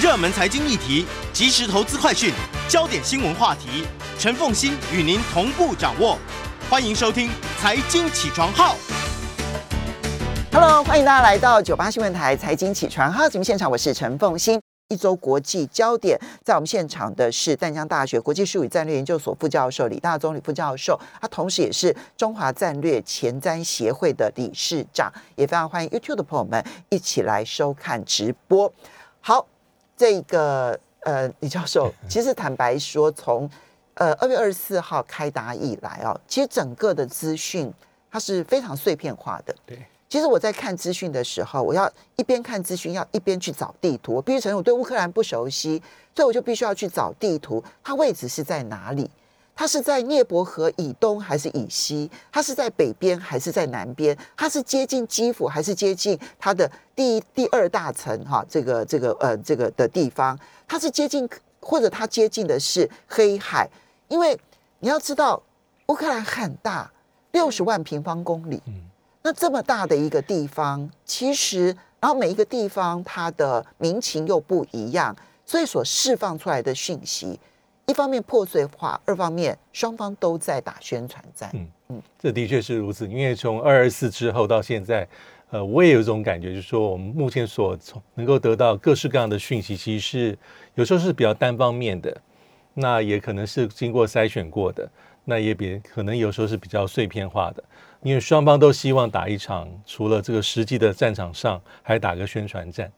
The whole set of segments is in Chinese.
热门财经议题、即时投资快讯、焦点新闻话题，陈凤欣与您同步掌握。欢迎收听《财经起床号》。Hello，欢迎大家来到九八新闻台财经起床号节目现场，我是陈凤欣。一周国际焦点，在我们现场的是淡江大学国际术语战略研究所副教授李大忠李副教授，他同时也是中华战略前瞻协会的理事长，也非常欢迎 YouTube 的朋友们一起来收看直播。好，这个呃，李教授，其实坦白说，从呃二月二十四号开打以来哦，其实整个的资讯它是非常碎片化的。对。其实我在看资讯的时候，我要一边看资讯，要一边去找地图。我必须承认，我对乌克兰不熟悉，所以我就必须要去找地图，它位置是在哪里？它是在涅伯河以东还是以西？它是在北边还是在南边？它是接近基辅还是接近它的第一、第二大城？哈，这个、这个、呃，这个的地方，它是接近或者它接近的是黑海？因为你要知道，乌克兰很大，六十万平方公里。那这么大的一个地方，其实，然后每一个地方它的民情又不一样，所以所释放出来的讯息，一方面破碎化，二方面双方都在打宣传战。嗯嗯，这的确是如此。因为从二二四之后到现在，呃，我也有一种感觉，就是说我们目前所从能够得到各式各样的讯息，其实是有时候是比较单方面的，那也可能是经过筛选过的，那也比可能有时候是比较碎片化的。因为双方都希望打一场，除了这个实际的战场上，还打个宣传战。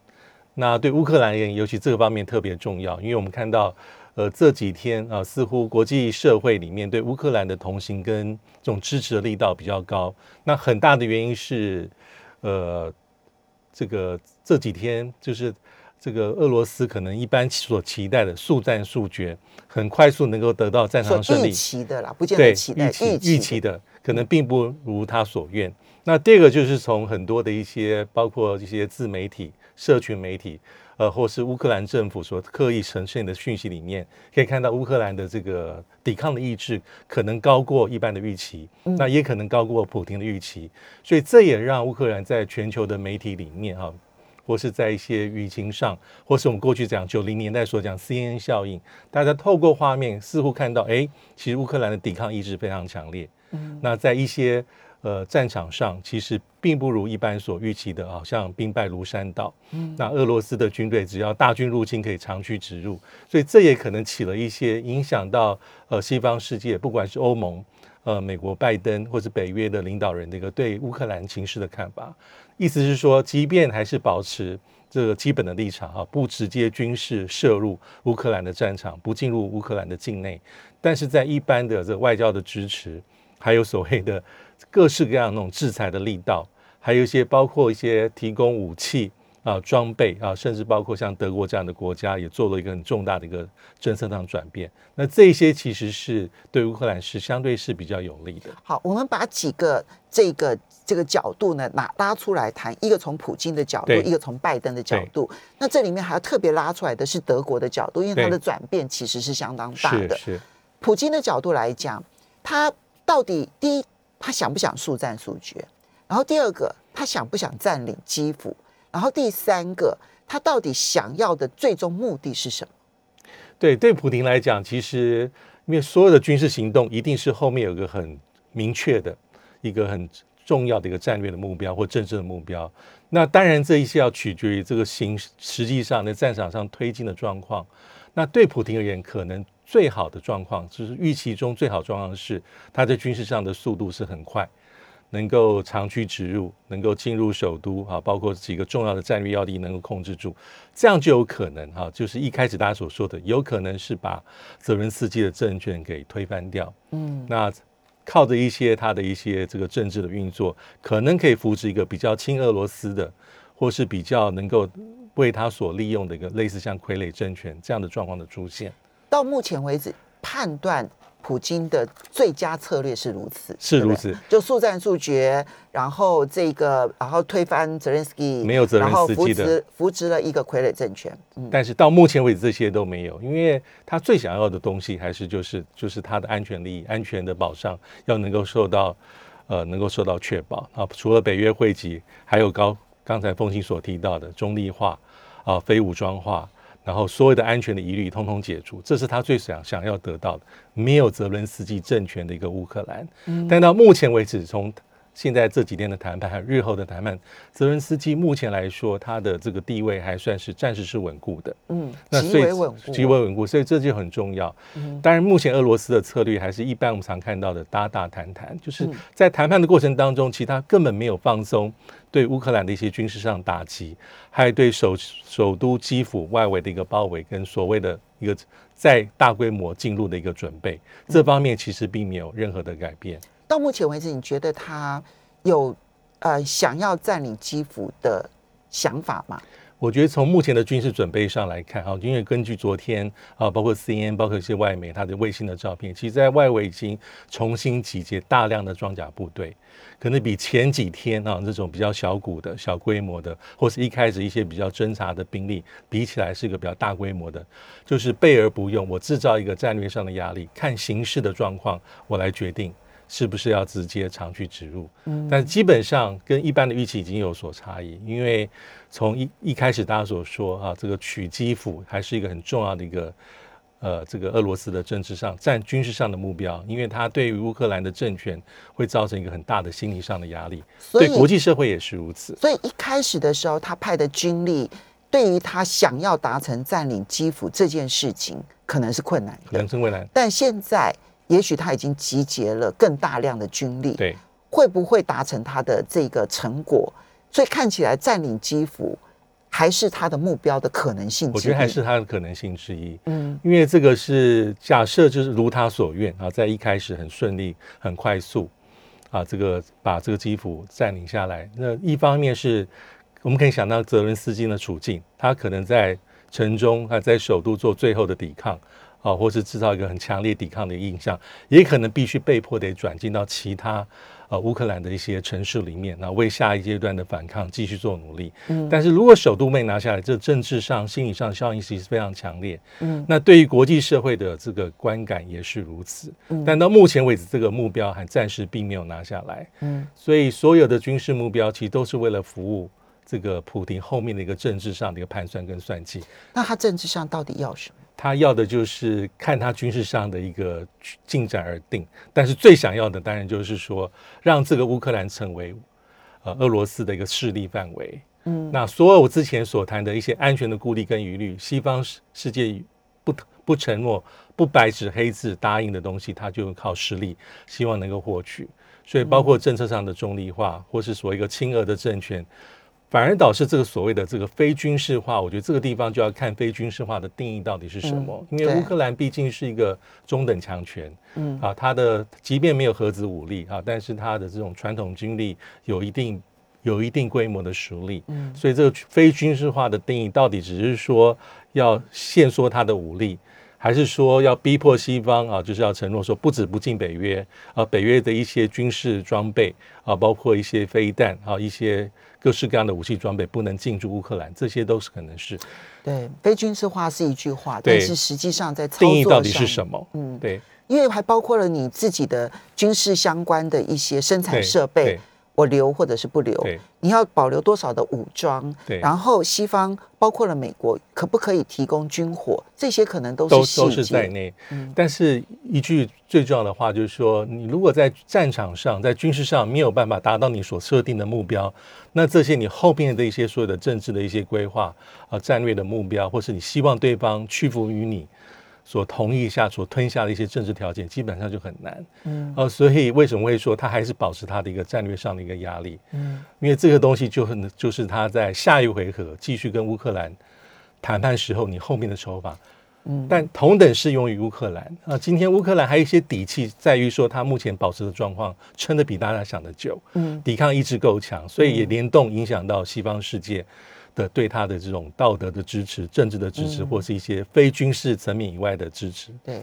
那对乌克兰而言，尤其这个方面特别重要，因为我们看到，呃，这几天啊，似乎国际社会里面对乌克兰的同情跟这种支持的力道比较高。那很大的原因是，呃，这个这几天就是这个俄罗斯可能一般所期待的速战速决，很快速能够得到战场胜利。预期的啦，不见得期待预期预期的。可能并不如他所愿。那第二个就是从很多的一些，包括一些自媒体、社群媒体，呃，或是乌克兰政府所刻意呈现的讯息里面，可以看到乌克兰的这个抵抗的意志可能高过一般的预期，那也可能高过普京的预期。所以这也让乌克兰在全球的媒体里面，哈，或是在一些舆情上，或是我们过去讲九零年代所讲 CNN 效应，大家透过画面似乎看到，哎，其实乌克兰的抵抗意志非常强烈。那在一些呃战场上，其实并不如一般所预期的，好像兵败如山倒。嗯，那俄罗斯的军队只要大军入侵，可以长驱直入，所以这也可能起了一些影响到呃西方世界，不管是欧盟、呃美国拜登或者北约的领导人的一个对乌克兰情势的看法。意思是说，即便还是保持这个基本的立场啊，不直接军事涉入乌克兰的战场，不进入乌克兰的境内，但是在一般的这外交的支持。还有所谓的各式各样那种制裁的力道，还有一些包括一些提供武器啊、装备啊，甚至包括像德国这样的国家也做了一个很重大的一个政策上转变。那这些其实是对乌克兰是相对是比较有利的。好，我们把几个这个这个角度呢拿拉出来谈，一个从普京的角度，一个从拜登的角度。那这里面还要特别拉出来的是德国的角度，因为它的转变其实是相当大的。是普京的角度来讲，他。到底第一，他想不想速战速决？然后第二个，他想不想占领基辅？然后第三个，他到底想要的最终目的是什么？对，对普京来讲，其实因为所有的军事行动一定是后面有一个很明确的一个很重要的一个战略的目标或政治的目标。那当然，这一切要取决于这个行实际上在战场上推进的状况。那对普京而言，可能。最好的状况就是预期中最好状况是，他在军事上的速度是很快，能够长驱直入，能够进入首都啊，包括几个重要的战略要地能够控制住，这样就有可能哈，就是一开始大家所说的，有可能是把泽伦斯基的政权给推翻掉。嗯，那靠着一些他的一些这个政治的运作，可能可以扶持一个比较亲俄罗斯的，或是比较能够为他所利用的一个类似像傀儡政权这样的状况的出现。到目前为止，判断普京的最佳策略是如此，是如此，就速战速决，然后这个，然后推翻泽连斯基，没有泽连斯基的，扶植了一个傀儡政权。但是到目前为止，这些都没有，因为他最想要的东西还是就是就是他的安全利益、安全的保障要能够受到呃能够受到确保啊。除了北约会籍，还有高刚才风清所提到的中立化啊、非武装化。然后所有的安全的疑虑通通解除，这是他最想想要得到的，没有泽伦斯基政权的一个乌克兰。但到目前为止，从现在这几天的谈判，还有日后的谈判，泽伦斯基目前来说，他的这个地位还算是暂时是稳固的。嗯，那所以为稳固，极为稳固，所以这就很重要。当然，目前俄罗斯的策略还是一般我们常看到的打打谈谈，就是在谈判的过程当中，其他根本没有放松对乌克兰的一些军事上打击，还有对首首都基辅外围的一个包围跟所谓的一个在大规模进入的一个准备，这方面其实并没有任何的改变。到目前为止，你觉得他有呃想要占领基辅的想法吗？我觉得从目前的军事准备上来看，啊，因为根据昨天啊，包括 CNN，包括一些外媒它的卫星的照片，其实在外围已经重新集结大量的装甲部队，可能比前几天啊这种比较小股的小规模的，或是一开始一些比较侦察的兵力比起来，是一个比较大规模的，就是备而不用，我制造一个战略上的压力，看形势的状况，我来决定。是不是要直接长驱直入？嗯，但基本上跟一般的预期已经有所差异，因为从一一开始大家所说啊，这个取基辅还是一个很重要的一个呃，这个俄罗斯的政治上占军事上的目标，因为它对于乌克兰的政权会造成一个很大的心理上的压力，对国际社会也是如此。所以一开始的时候，他派的军力对于他想要达成占领基辅这件事情，可能是困难的。人生未来，但现在，也许他已经集结了更大量的军力，对会不会达成他的这个成果？所以看起来占领基辅还是他的目标的可能性。我觉得还是他的可能性之一。嗯因为这个是假设就是如他所愿啊，在一开始很顺利、很快速啊，这个把这个基辅占领下来。那一方面是我们可以想到泽伦斯基的处境，他可能在城中啊，在首都做最后的抵抗啊，或是制造一个很强烈抵抗的印象，也可能必须被迫得转进到其他呃乌克兰的一些城市里面，那为下一阶段的反抗继续做努力。嗯但是如果首都没拿下来，这政治上、心理上效应其实非常强烈。嗯那对于国际社会的这个观感也是如此。嗯但到目前为止，这个目标还暂时并没有拿下来。嗯所以所有的军事目标其实都是为了服务这个普京后面的一个政治上的一个盘算跟算计。那他政治上到底要什么？他要的就是看他军事上的一个进展而定，但是最想要的当然就是说，让这个乌克兰成为呃俄罗斯的一个势力范围。嗯那所有我之前所谈的一些安全的顾虑跟疑虑，西方世世界不不承诺、不白纸黑字答应的东西，他就靠实力希望能够获取。所以，包括政策上的中立化，或是所谓一个亲俄的政权，反而导致这个所谓的这个非军事化。我觉得这个地方就要看非军事化的定义到底是什么，因为对乌克兰毕竟是一个中等强权。嗯啊，它的即便没有核子武力啊，但是它的这种传统军力有一定有一定规模的实力，嗯所以这个非军事化的定义到底只是说要限缩它的武力，还是说要逼迫西方啊，就是要承诺说不止不进北约啊，北约的一些军事装备啊，包括一些飞弹啊，一些各式各样的武器装备不能进驻乌克兰，这些都是可能是对，非军事化是一句话，但是实际上在操作定义到底是上什么？嗯，对因为还包括了你自己的军事相关的一些生产对设备对，我留或者是不留对，你要保留多少的武装，对然后西方包括了美国，可不可以提供军火，这些可能都都都是细节。是在内。嗯但是一句最重要的话就是说，你如果在战场上，在军事上没有办法达到你所设定的目标，那这些你后面的一些所有的政治的一些规划啊、战略的目标，或是你希望对方屈服于你所同意下、所吞下的一些政治条件，基本上就很难。嗯呃，所以为什么会说他还是保持他的一个战略上的一个压力？嗯因为这个东西就很就是他在下一回合继续跟乌克兰谈判时候，你后面的手法。嗯但同等适用于乌克兰啊。今天乌克兰还有一些底气，在于说他目前保持的状况撑得比大家想的久，嗯抵抗意志够强，所以也联动影响到西方世界的对他的这种道德的支持、政治的支持，嗯或是一些非军事层面以外的支持。对。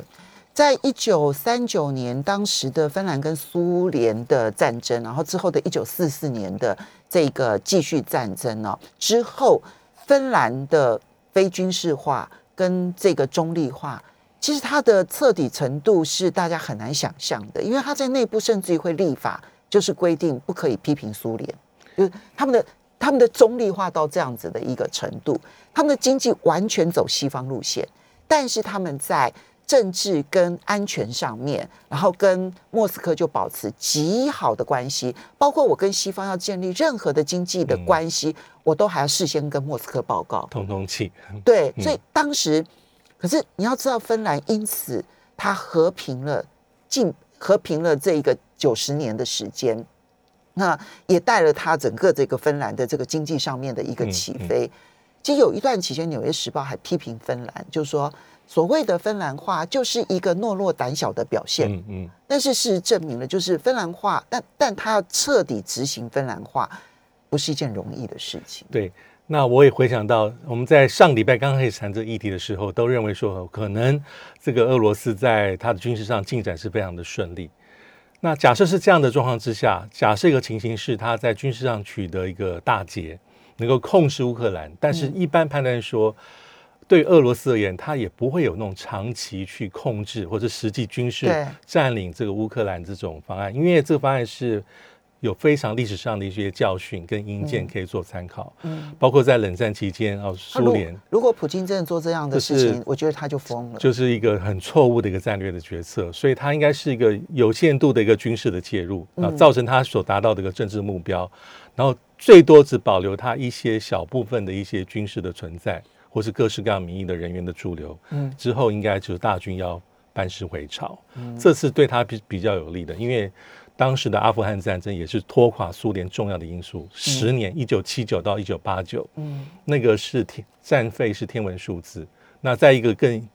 在一九三九年，当时的芬兰跟苏联的战争，然后之后的一九四四年的这个继续战争呢、之后芬兰的非军事化跟这个中立化，其实它的彻底程度是大家很难想象的，因为它在内部甚至于会立法，就是规定不可以批评苏联，就是他们的他他们的中立化到这样子的一个程度，他们的经济完全走西方路线，但是他们在政治跟安全上面，然后跟莫斯科就保持极好的关系，包括我跟西方要建立任何的经济的关系，我都还要事先跟莫斯科报告。通通气，对，所以当时，可是你要知道，芬兰因此它和平了近和平了这一个九十年的时间，那也带了他整个这个芬兰的这个经济上面的一个起飞。其实有一段期间，《纽约时报》还批评芬兰，就是说所谓的芬兰化就是一个懦弱胆小的表现。嗯嗯，但是事实证明了，就是芬兰化，但但他要彻底执行芬兰化，不是一件容易的事情。对。那我也回想到，我们在上礼拜刚开始谈这议题的时候，都认为说，可能这个俄罗斯在它的军事上进展是非常的顺利。那假设是这样的状况之下，假设一个情形是他在军事上取得一个大捷，能够控制乌克兰，但是一般判断说，对俄罗斯而言，他也不会有那种长期去控制或者实际军事占领这个乌克兰这种方案，因为这个方案是。有非常历史上的一些教训跟英见可以做参考，嗯，包括在冷战期间啊，苏联。如果普京真的做这样的事情，我觉得他就疯了，就是一个很错误的一个战略的决策，所以他应该是一个有限度的一个军事的介入啊，造成他所达到的一个政治目标，然后最多只保留他一些小部分的一些军事的存在，或是各式各样民意的人员的驻留，嗯，之后应该就是大军要班师回朝，嗯，这次对他比比较有利的，因为。当时的阿富汗战争也是拖垮苏联重要的因素。十年，一九七九到一九八九，嗯，那个是天战费是天文数字。那再一个更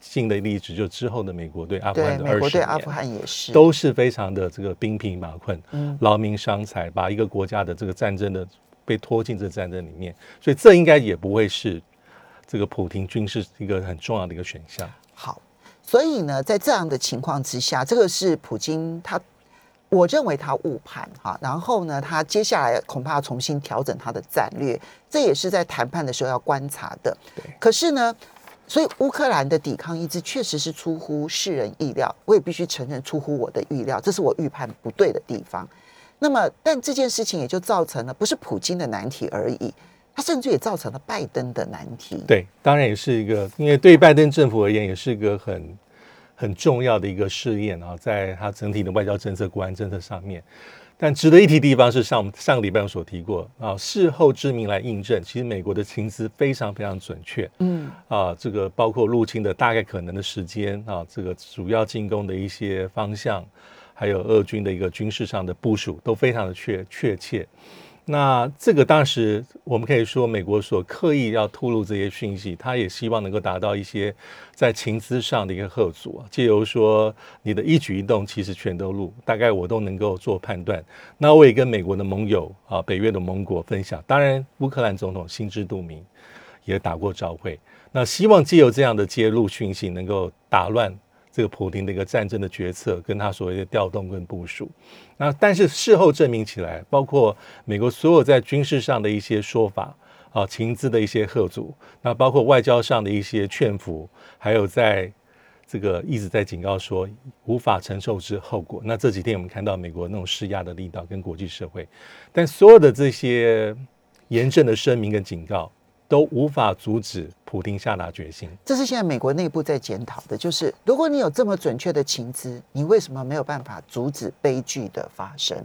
近的例子，就之后的美国对阿富汗的二十年，阿富汗也是都是非常的这个兵疲马困，嗯劳民伤财，把一个国家的这个战争的被拖进这战争里面。所以这应该也不会是这个普廷军事一个很重要的一个选项。好，所以呢，在这样的情况之下，这个是普京他。我认为他误判哈，然后呢，他接下来恐怕要重新调整他的战略，这也是在谈判的时候要观察的。可是呢，所以乌克兰的抵抗意志确实是出乎世人意料，我也必须承认出乎我的预料，这是我预判不对的地方。那么，但这件事情也就造成了不是普京的难题而已，它甚至也造成了拜登的难题。对，当然也是一个，因为对拜登政府而言，也是一个很。很重要的一个试验啊，在他整体的外交政策、国安政策上面。但值得一提的地方是，上上个礼拜我所提过啊，事后之名来印证，其实美国的情资非常非常准确。嗯啊，这个包括入侵的大概可能的时间啊，这个主要进攻的一些方向，还有俄军的一个军事上的部署，都非常的确确切。那这个当时我们可以说，美国所刻意要透露这些讯息，他也希望能够达到一些在情资上的一个贺阻，借由说你的一举一动其实全都录，大概我都能够做判断。那我也跟美国的盟友啊，北约的盟国分享，当然乌克兰总统心知肚明，也打过招会。那希望借由这样的揭露讯息，能够打乱。这个普京的一个战争的决策，跟他所谓的调动跟部署，那但是事后证明起来，包括美国所有在军事上的一些说法啊，情资的一些贺阻，那包括外交上的一些劝服，还有在这个一直在警告说无法承受之后果。那这几天我们看到美国那种施压的力道跟国际社会，但所有的这些严正的声明跟警告。都无法阻止普京下达决心。这是现在美国内部在检讨的，就是如果你有这么准确的情资，你为什么没有办法阻止悲剧的发生？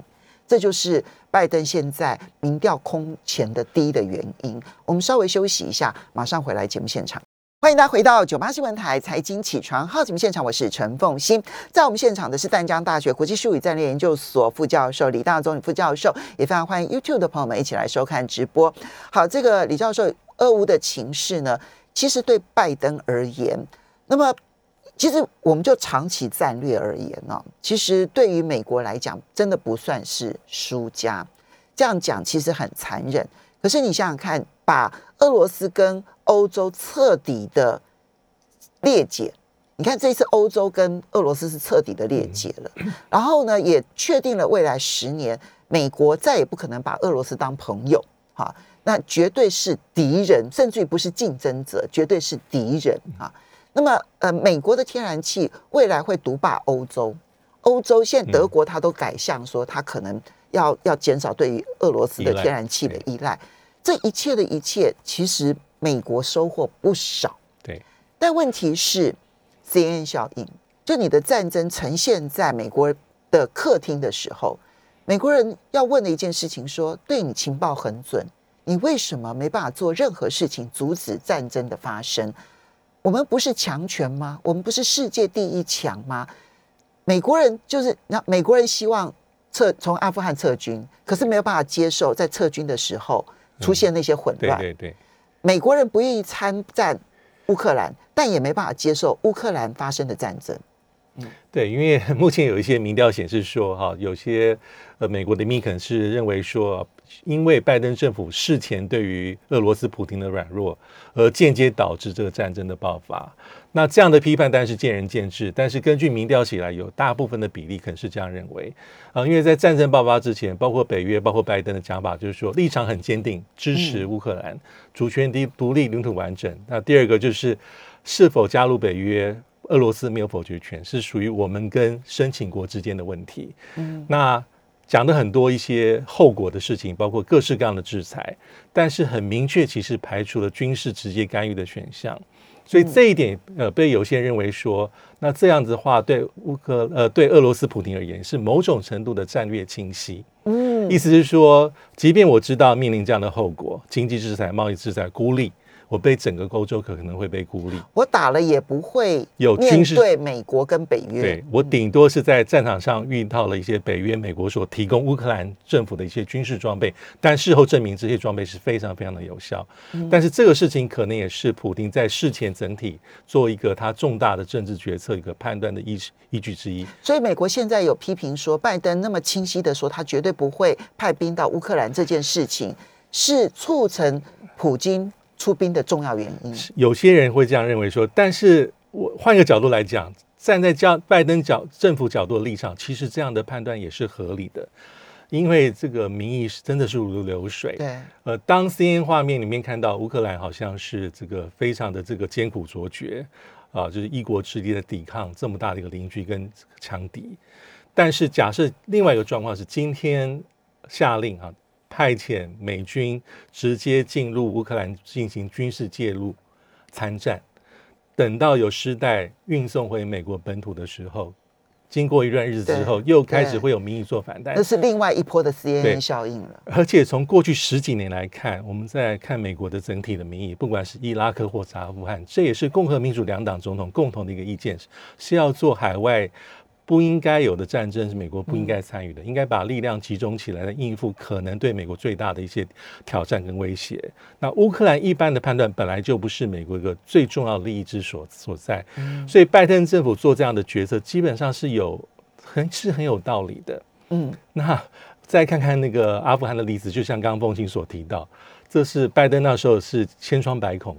这就是拜登现在民调空前的低的原因。我们稍微休息一下，马上回来节目现场。欢迎大家回到九八新闻台财经起床号节目现场，我是陈凤欣。在我们现场的是淡江大学国际术语战略研究所副教授李大忠李副教授，也非常欢迎 YouTube 的朋友们一起来收看直播。好，这个李教授。俄乌的情势呢，其实对拜登而言，那么其实我们就长期战略而言呢，其实对于美国来讲，真的不算是输家。这样讲其实很残忍。可是你想想看，把俄罗斯跟欧洲彻底的裂解，你看这次欧洲跟俄罗斯是彻底的裂解了，然后呢，也确定了未来十年，美国再也不可能把俄罗斯当朋友，哈。那绝对是敌人，甚至于不是竞争者，绝对是敌人啊！那么，呃，美国的天然气未来会独霸欧洲，欧洲现在德国它都改向说，它可能要要减少对于俄罗斯的天然气的依赖。这一切的一切，其实美国收获不少。对，但问题是 CNN 效应，就你的战争呈现在美国的客厅的时候，美国人要问的一件事情说：对你情报很准，你为什么没办法做任何事情阻止战争的发生？我们不是强权吗？我们不是世界第一强吗？美国人就是那美国人希望撤从阿富汗撤军，可是没有办法接受在撤军的时候出现那些混乱。对对对，美国人不愿意参战乌克兰，但也没办法接受乌克兰发生的战争。对，因为目前有一些民调显示说，哈，有些呃美国的民可能是认为说，因为拜登政府事前对于俄罗斯普京的软弱，而间接导致这个战争的爆发。那这样的批判当然是见仁见智，但是根据民调起来，有大部分的比例可能是这样认为啊，因为在战争爆发之前，包括北约、包括拜登的讲法，就是说立场很坚定，支持乌克兰主权独独立、领土完整。那第二个就是是否加入北约。俄罗斯没有否决权，是属于我们跟申请国之间的问题。嗯，那讲的很多一些后果的事情，包括各式各样的制裁，但是很明确，其实排除了军事直接干预的选项。所以这一点，呃，被有些人认为说，那这样子的话，对乌克呃对俄罗斯普京而言，是某种程度的战略清晰。嗯，意思是说，即便我知道面临这样的后果，经济制裁、贸易制裁、孤立。我被整个欧洲可能会被孤立，我打了也不会有军事对美国跟北约。对我顶多是在战场上遇到了一些北约、美国所提供乌克兰政府的一些军事装备，但事后证明这些装备是非常非常的有效。但是这个事情可能也是普京在事前整体做一个他重大的政治决策一个判断的依依据之一。所以美国现在有批评说，拜登那么清晰的说他绝对不会派兵到乌克兰这件事情，是促成普京。出兵的重要原因，有些人会这样认为说，但是我换一个角度来讲，站在叫拜登角政府角度的立场，其实这样的判断也是合理的，因为这个民意是真的是如流水。对，呃，当 CNN 画面里面看到乌克兰好像是这个非常的这个艰苦卓绝啊，就是一国之力的抵抗这么大的一个邻居跟强敌，但是假设另外一个状况是今天下令啊。派遣美军直接进入乌克兰进行军事介入参战，等到有尸袋运送回美国本土的时候，经过一段日子之后，又开始会有民意做反弹，那是另外一波的 CNN 效应了。而且从过去十几年来看，我们在看美国的整体的民意，不管是伊拉克或阿富汗，这也是共和民主两党总统共同的一个意见，是要做海外。不应该有的战争是美国不应该参与的，应该把力量集中起来，来应付可能对美国最大的一些挑战跟威胁。那乌克兰一般的判断本来就不是美国一个最重要的利益之所所在，所以拜登政府做这样的决策，基本上是有很是很有道理的。嗯，那再看看那个阿富汗的例子，就像刚刚凤琴所提到，这是拜登那时候是千疮百孔。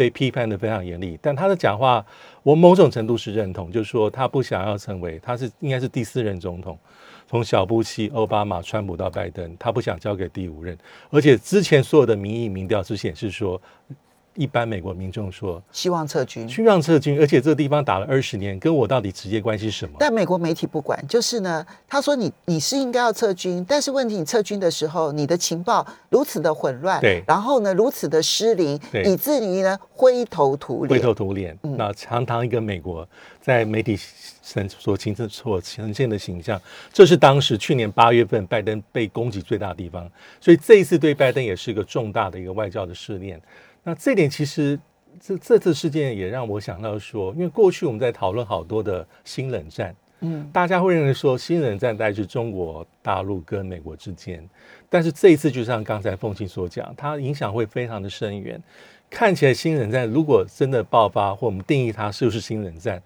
被批判的非常严厉，但他的讲话，我某种程度是认同，就是说他不想要成为，他是应该是第四任总统，从小布希、奥巴马、川普到拜登，他不想交给第五任，而且之前所有的民意民调是显示说。一般美国民众说希望撤军，希望撤军，而且这个地方打了二十年，跟我到底直接关系什么？但美国媒体不管，就是呢，他说你你是应该要撤军，但是问题你撤军的时候，你的情报如此的混乱，对，然后呢如此的失灵，以至于呢灰头土脸，灰头土脸。那常常一个美国在媒体呈所形成所呈现的形象，这是当时去年八月份拜登被攻击最大的地方，所以这一次对拜登也是一个重大的一个外交的试炼。那这点其实，这这次事件也让我想到说，因为过去我们在讨论好多的新冷战，嗯，大家会认为说新冷战在是中国大陆跟美国之间，但是这一次就像刚才凤琴所讲，它影响会非常的深远。看起来新冷战如果真的爆发，或我们定义它是不是新冷战，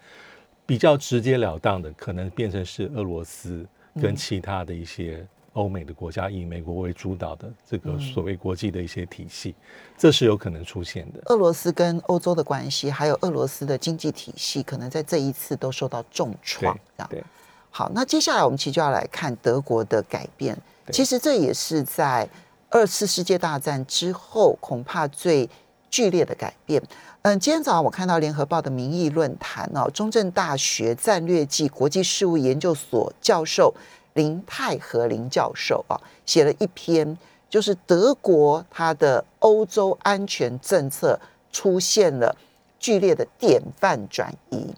比较直截了当的，可能变成是俄罗斯跟其他的一些。欧美的国家以美国为主导的这个所谓国际的一些体系，这是有可能出现的。俄罗斯跟欧洲的关系，还有俄罗斯的经济体系，可能在这一次都受到重创。对，好，那接下来我们其实就要来看德国的改变。其实这也是在二次世界大战之后恐怕最剧烈的改变。嗯，今天早上我看到联合报的民意论坛哦，中正大学战略暨国际事务研究所教授。林泰和林教授啊，写了一篇，就是德国它的欧洲安全政策出现了剧烈的典范转移。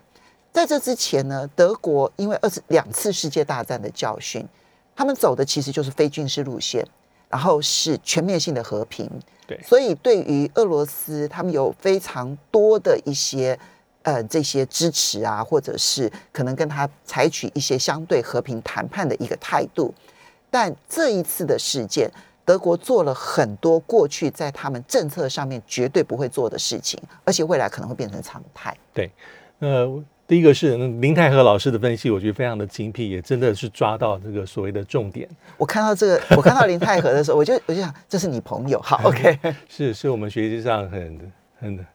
在这之前呢，德国因为二次两次世界大战的教训，他们走的其实就是非军事路线，然后是全面性的和平。对所以对于俄罗斯，他们有非常多的一些呃这些支持啊，或者是可能跟他采取一些相对和平谈判的一个态度。但这一次的事件，德国做了很多过去在他们政策上面绝对不会做的事情，而且未来可能会变成常态。对，呃，第一个是嗯林泰和老师的分析，我觉得非常的精辟，也真的是抓到这个所谓的重点。我看到这个，我看到林泰和的时候，我就我就想，这是你朋友，好，OK。是是我们学习上很很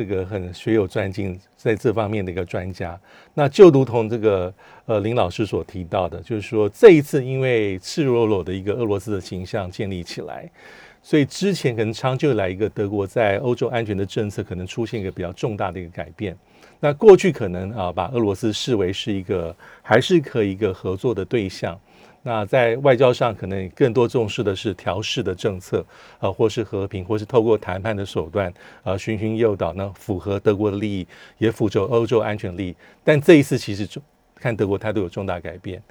这个很学有专精，在这方面的一个专家。那就如同这个呃林老师所提到的，就是说这一次因为赤裸裸的一个俄罗斯的形象建立起来，所以之前可能长久来一个德国在欧洲安全的政策可能出现一个比较重大的一个改变。那过去可能啊把俄罗斯视为是一个还是可以一个合作的对象。那在外交上，可能更多重视的是调试的政策，呃，或是和平，或是透过谈判的手段，呃，循循诱导，那符合德国的利益，也符合欧洲安全利益。但这一次其实就看德国态度有重大改变，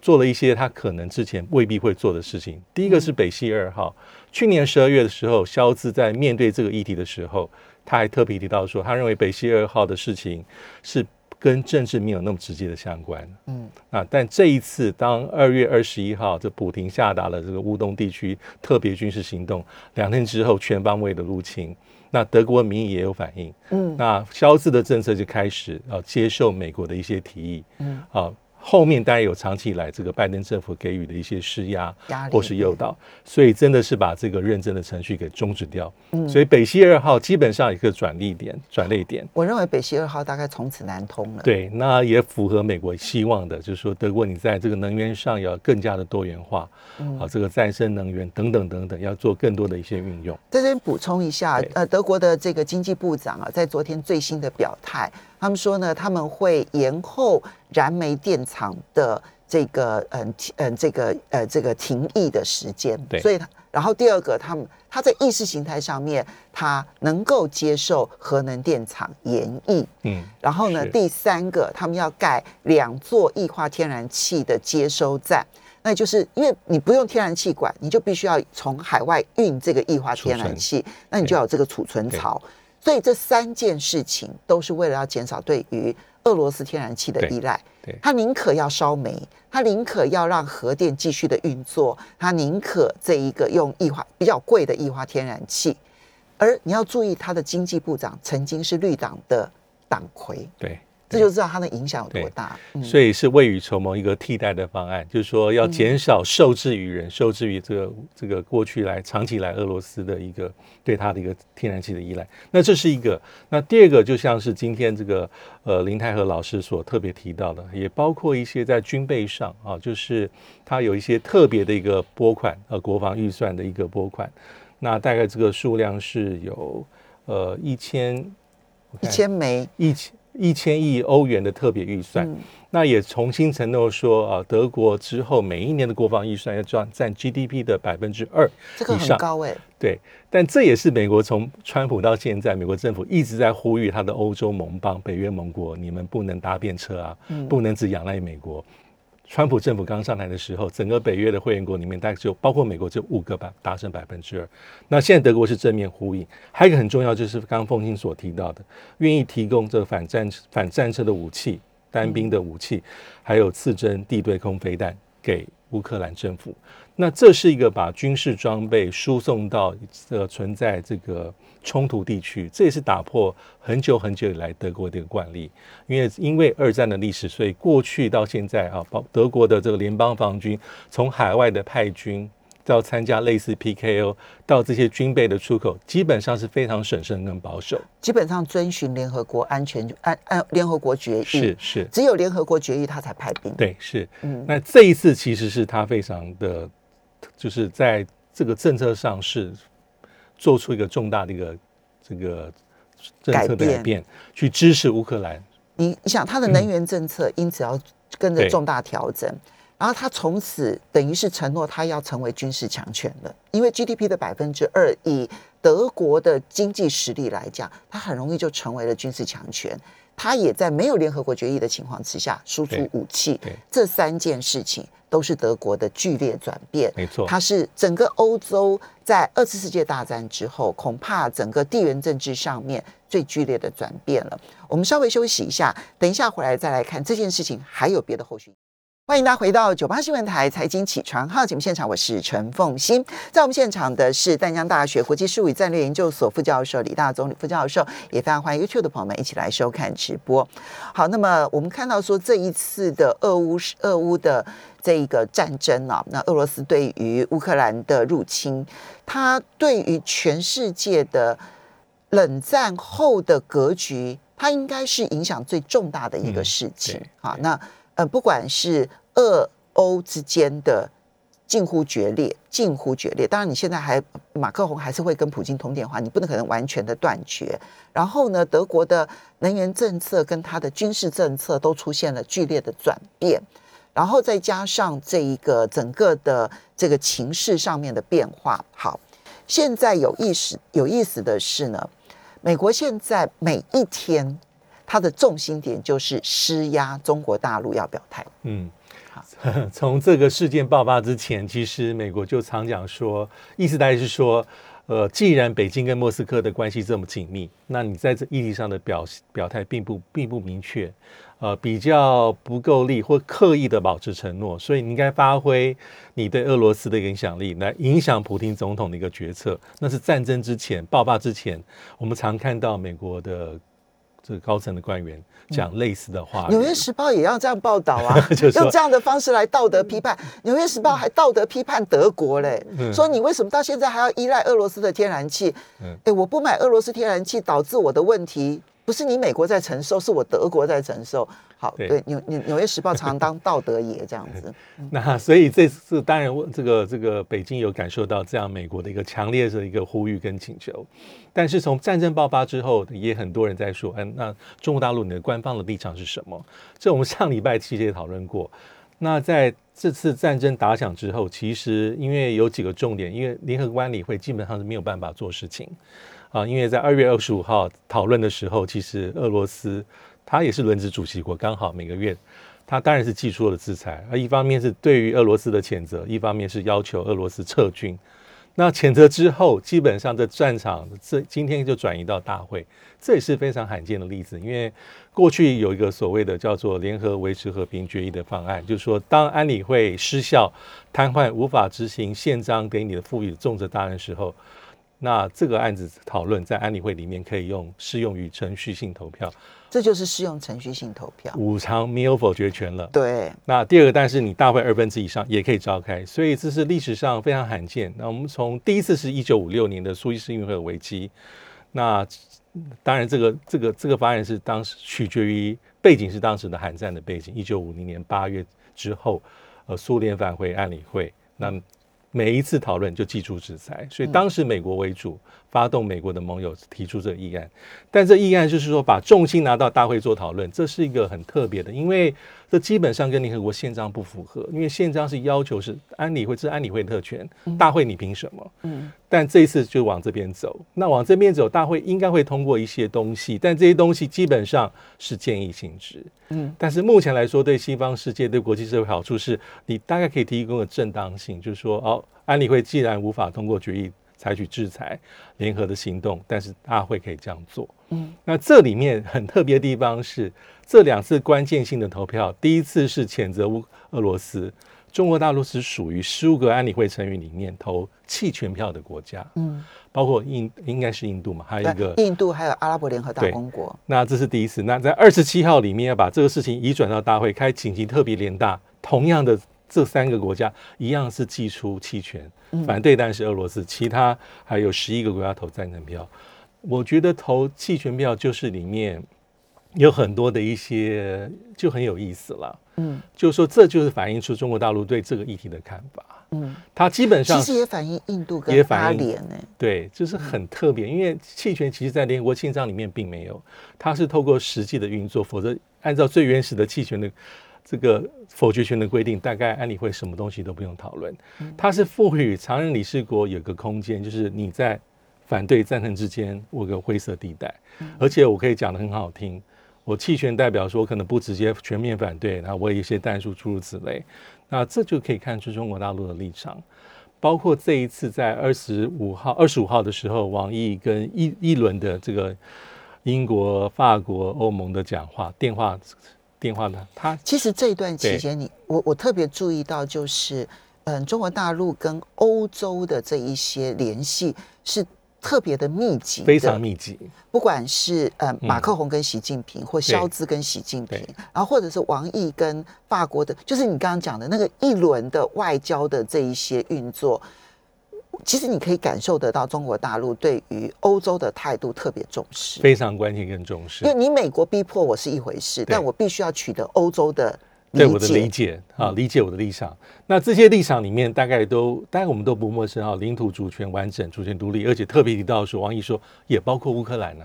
做了一些他可能之前未必会做的事情。第一个是北溪二号，去年十二月的时候，肖兹在面对这个议题的时候，他还特别提到说，他认为北溪二号的事情是。跟政治没有那么直接的相关，嗯。啊，但这一次，当二月二十一号，这普廷下达了这个乌东地区特别军事行动，两天之后全方位的入侵，那德国民意也有反应，嗯，那肖兹的政策就开始啊接受美国的一些提议，嗯。啊。后面当然有长期以来这个拜登政府给予的一些施压或是诱导，所以真的是把这个认证的程序给终止掉。嗯，所以北溪二号基本上一个转捩点、转捩点。我认为北溪二号大概从此难通了。对，那也符合美国希望的，就是说德国你在这个能源上要更加的多元化，啊，这个再生能源等等等等，要做更多的一些运用。在这边补充一下，呃，德国的这个经济部长啊，在昨天最新的表态。他们说呢，他们会延后燃煤电厂的这个嗯嗯这个呃这个停役的时间。对，所以然后第二个，他们他在意识形态上面，他能够接受核能电厂延役。嗯，然后呢，第三个，他们要盖两座液化天然气的接收站，那就是因为你不用天然气管，你就必须要从海外运这个液化天然气，那你就要有这个储存槽。所以这三件事情都是为了要减少对于俄罗斯天然气的依赖。对，他宁可要烧煤，他宁可要让核电继续的运作，他宁可这一个用液化比较贵的液化天然气。而你要注意，他的经济部长曾经是绿党的党魁。对。这就知道它的影响有多大，所以是未雨绸缪一个替代的方案，就是说要减少受制于人、受制于这个这个过去来长期来俄罗斯的一个对它的一个天然气的依赖。那这是一个。那第二个就像是今天这个呃林泰和老师所特别提到的，也包括一些在军备上啊，就是它有一些特别的一个拨款，呃，国防预算的一个拨款。那大概这个数量是有呃一千一千枚一千。一千亿欧元的特别预算，那也重新承诺说啊，德国之后每一年的国防预算要占占 GDP 的百分之二这个很高哎。对，但这也是美国从川普到现在，美国政府一直在呼吁他的欧洲盟邦、北约盟国，你们不能搭便车啊，不能只仰赖美国。川普政府刚上台的时候，整个北约的会员国里面，大概只有包括美国这五个百达成百分之二。那现在德国是正面呼应，还有一个很重要，就是刚刚凤清所提到的，愿意提供这个反战反战车的武器、单兵的武器，还有刺针地对空飞弹给乌克兰政府。那这是一个把军事装备输送到呃存在这个。冲突地区，这也是打破很久很久以来德国的一个惯例。因为因为二战的历史，所以过去到现在啊，包德国的这个联邦防军从海外的派军到参加类似 PKO，到这些军备的出口，基本上是非常审慎跟保守，基本上遵循联合国安全安安联合国决议，是是，只有联合国决议他才派兵。对，是。嗯，那这一次其实是他非常的，就是在这个政策上是。做出一个重大的一个这个政策的改变，去支持乌克兰。你你想，他的能源政策因此要跟着重大调整。然后他从此等于是承诺他要成为军事强权了，因为 GDP 的百分之二，以德国的经济实力来讲，他很容易就成为了军事强权。他也在没有联合国决议的情况之下输出武器对，这三件事情都是德国的剧烈转变。没错它是整个欧洲在二次世界大战之后，恐怕整个地缘政治上面最剧烈的转变了。我们稍微休息一下，等一下回来再来看这件事情还有别的后续。欢迎大家回到九八新闻台财经起床号节目现场，我是陈凤欣。在我们现场的是淡江大学国际事务与战略研究所副教授李大总李副教授，也非常欢迎 YouTube 的朋友们一起来收看直播。好，那么我们看到说这一次的俄乌俄乌的这一个战争啊，那俄罗斯对于乌克兰的入侵，它对于全世界的冷战后的格局，它应该是影响最重大的一个嗯事情对啊。那呃，不管是俄欧之间的近乎决裂，近乎决裂。当然，你现在还马克宏还是会跟普京通电话，你不能可能完全的断绝。然后呢，德国的能源政策跟它的军事政策都出现了剧烈的转变，然后再加上这一个整个的这个情势上面的变化。好，现在有意思有意思的是呢，美国现在每一天它的重心点就是施压中国大陆要表态。嗯，从这个事件爆发之前，其实美国就常讲说，意思大概是说，呃，既然北京跟莫斯科的关系这么紧密，那你在这议题上的表表态并不并不明确，呃，比较不够力或刻意的保持承诺，所以你应该发挥你对俄罗斯的影响力，来影响普京总统的一个决策。那是战争之前爆发之前，我们常看到美国的这个高层的官员讲类似的话纽约时报也要这样报道啊 用这样的方式来道德批判。纽约时报还道德批判德国嘞，嗯说你为什么到现在还要依赖俄罗斯的天然气？嗯哎，我不买俄罗斯天然气，导致我的问题不是你美国在承受，是我德国在承受。好，对对纽纽纽约时报常常当道德爷这样子。那所以这次当然，我这个这个北京有感受到这样美国的一个强烈的一个呼吁跟请求，但是从战争爆发之后，也很多人在说，嗯，那中国大陆你的官方的立场是什么？这我们上礼拜其实也讨论过。那在这次战争打响之后，其实因为有几个重点，因为联合国安理会基本上是没有办法做事情啊，因为在二月二十五号讨论的时候，其实俄罗斯它也是轮值主席国，刚好每个月他当然是寄出了制裁，而一方面是对于俄罗斯的谴责，一方面是要求俄罗斯撤军。那谴责之后，基本上这战场这今天就转移到大会，这也是非常罕见的例子。因为过去有一个所谓的叫做联合维持和平决议的方案，就是说当安理会失效、瘫痪、无法执行宪章给你的赋予的重责大任时候，那这个案子讨论在安理会里面可以用适用于程序性投票，这就是适用程序性投票。五常没有否决权了。对，那第二个，但是你大会二分之以上也可以召开，所以这是历史上非常罕见。那我们从第一次是一九五六年的苏伊士运河危机，那当然这个这个这个方案是当时取决于背景是当时的韩战的背景，一九五零年八月之后，呃，苏联返回安理会，那每一次讨论就祭出制裁，所以当时美国为主，发动美国的盟友提出这个议案，但这议案就是说把重心拿到大会做讨论，这是一个很特别的，因为这基本上跟联合国宪章不符合，因为宪章是要求是安理会这是安理会特权，大会你凭什么？嗯，但这一次就往这边走，那往这边走，大会应该会通过一些东西，但这些东西基本上是建议性质。嗯，但是目前来说，对西方世界、对国际社会好处是，你大概可以提供个正当性，就是说，哦，安理会既然无法通过决议采取制裁联合的行动，但是大会可以这样做。嗯，那这里面很特别的地方是，这两次关键性的投票，第一次是谴责乌俄罗斯，中国大陆是属于十五个安理会成员里面投弃权票的国家，嗯，包括印应该是印度嘛，还有一个，印度还有阿拉伯联合大公国。那这是第一次。那在二十七号里面要把这个事情移转到大会开紧急特别联大，同样的这三个国家一样是寄出弃权，反对当然是俄罗斯，其他还有十一个国家投赞成票。我觉得投弃权票就是里面有很多的一些就很有意思了。嗯就是说，这就是反映出中国大陆对这个议题的看法。嗯，它基本上其实也反映印度也跟阿联呢。对，就是很特别，因为弃权其实在联合国宪章里面并没有，它是透过实际的运作，否则按照最原始的弃权的这个否决权的规定，大概安理会什么东西都不用讨论，它是赋予常任理事国有个空间，就是你在反对赞成之间有个灰色地带，而且我可以讲的很好听，我弃权代表说我可能不直接全面反对，然后我有一些弹数诸如此类，那这就可以看出中国大陆的立场。包括这一次在二十五号、二十五号的时候，王毅跟一一轮的这个英国、法国、欧盟的讲话电话电话的，他其实这一段期间，你我我特别注意到，就是嗯，中国大陆跟欧洲的这一些联系是。特别的密集，非常密集。不管是呃马克宏跟习近平，或肖兹跟习近平，然后或者是王毅跟法国的，就是你刚刚讲的那个一轮的外交的这一些运作，其实你可以感受得到中国大陆对于欧洲的态度特别重视，非常关心跟重视。因为你美国逼迫我是一回事，但我必须要取得欧洲的。对我的理解啊，理解我的立场。那这些立场里面，大概都，当然我们都不陌生啊。领土主权完整、主权独立，而且特别提到说，王毅说也包括乌克兰呢，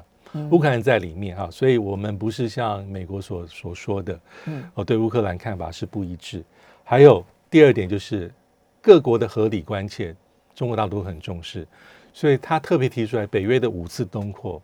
乌克兰在里面啊。所以我们不是像美国所所说的，嗯，哦，对乌克兰看法是不一致。还有第二点就是各国的合理关切，中国大陆很重视，所以他特别提出来北约的五次东扩。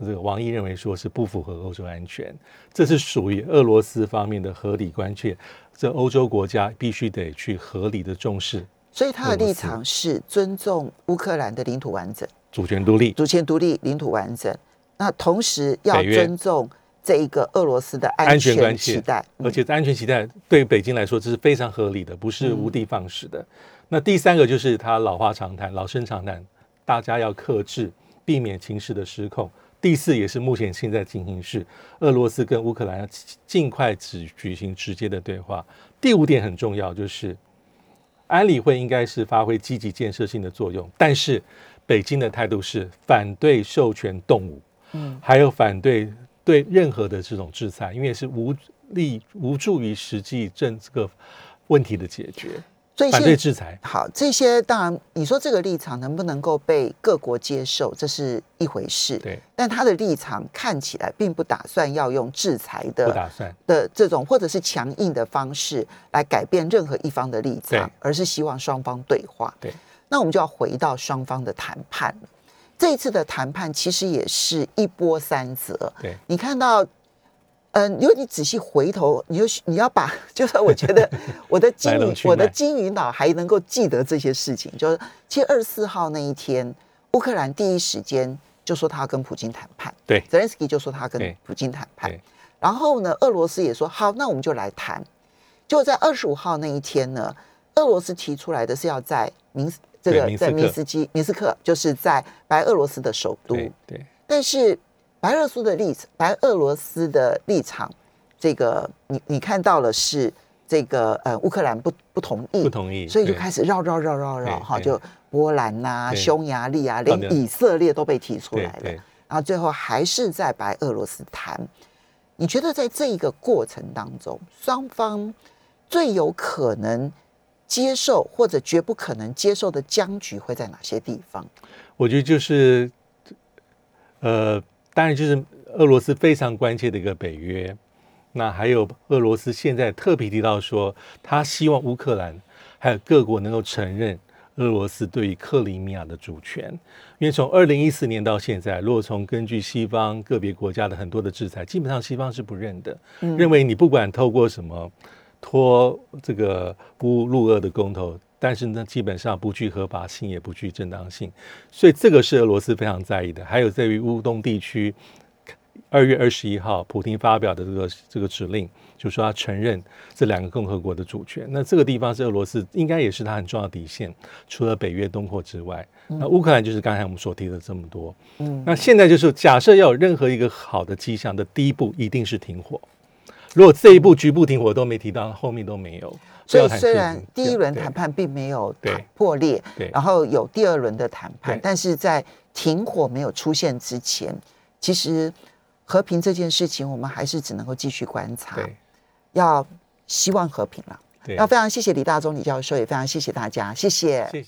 这个王毅认为说是不符合欧洲安全，这是属于俄罗斯方面的合理关切，这欧洲国家必须得去合理的重视。所以他的立场是尊重乌克兰的领土完整、主权独立、主权独立、领土完整。那同时要尊重这一个俄罗斯的安全期待，而且安全期待对北京来说这是非常合理的，不是无的放矢的。那第三个就是他老话常谈、老生常谈，大家要克制，避免情势的失控。第四也是目前现在进行式，俄罗斯跟乌克兰要尽快只举行直接的对话。第五点很重要，就是安理会应该是发挥积极建设性的作用，但是北京的态度是反对授权动武，嗯，还有反对对任何的这种制裁，因为是无力无助于实际政这个问题的解决。反对制裁，好，这些当然，你说这个立场能不能够被各国接受，这是一回事。对，但他的立场看起来并不打算要用制裁的，不打算的这种或者是强硬的方式来改变任何一方的立场，而是希望双方对话。对，那我们就要回到双方的谈判了。这一次的谈判其实也是一波三折。对，你看到。嗯，如果你仔细回头，你就你要把，就是我觉得 我的金鱼，我的金鱼脑还能够记得这些事情。就是七二四号那一天，乌克兰第一时间就说他要跟普京谈判，对，泽连斯基就说他跟普京谈判。然后呢，俄罗斯也说好，那我们就来谈。就在二十五号那一天呢，俄罗斯提出来的是要在明这个在明斯基明斯克，就是在白俄罗斯的首都。对，但是。白俄罗斯的立场，白俄罗斯的立场，这个你你看到了是这个呃乌克兰不不同意，不同意，所以就开始绕绕绕绕绕哈，就波兰呐、匈牙利啊，连以色列都被提出来了，然后最后还是在白俄罗斯谈。你觉得在这一个过程当中，双方最有可能接受或者绝不可能接受的僵局会在哪些地方？我觉得就是呃。当然，就是俄罗斯非常关切的一个北约。那还有俄罗斯现在特别提到说，他希望乌克兰还有各国能够承认俄罗斯对于克里米亚的主权。因为从二零一四年到现在，如果从根据西方个别国家的很多的制裁，基本上西方是不认的，认为你不管透过什么拖这个乌入俄的公投。但是呢，基本上不具合法性，也不具正当性，所以这个是俄罗斯非常在意的。还有在于乌东地区，二月二十一号，普京发表的这个这个指令，就说他承认这两个共和国的主权。那这个地方是俄罗斯应该也是他很重要的底线。除了北约东扩之外，那乌克兰就是刚才我们所提的这么多。嗯，那现在就是假设要有任何一个好的迹象的第一步，一定是停火。如果这一步局部停火都没提到，后面都没有。所以虽然第一轮谈判并没有破裂，然后有第二轮的谈判，但是在停火没有出现之前，其实和平这件事情，我们还是只能够继续观察，要希望和平了。要非常谢谢李大中李教授，也非常谢谢大家，谢谢。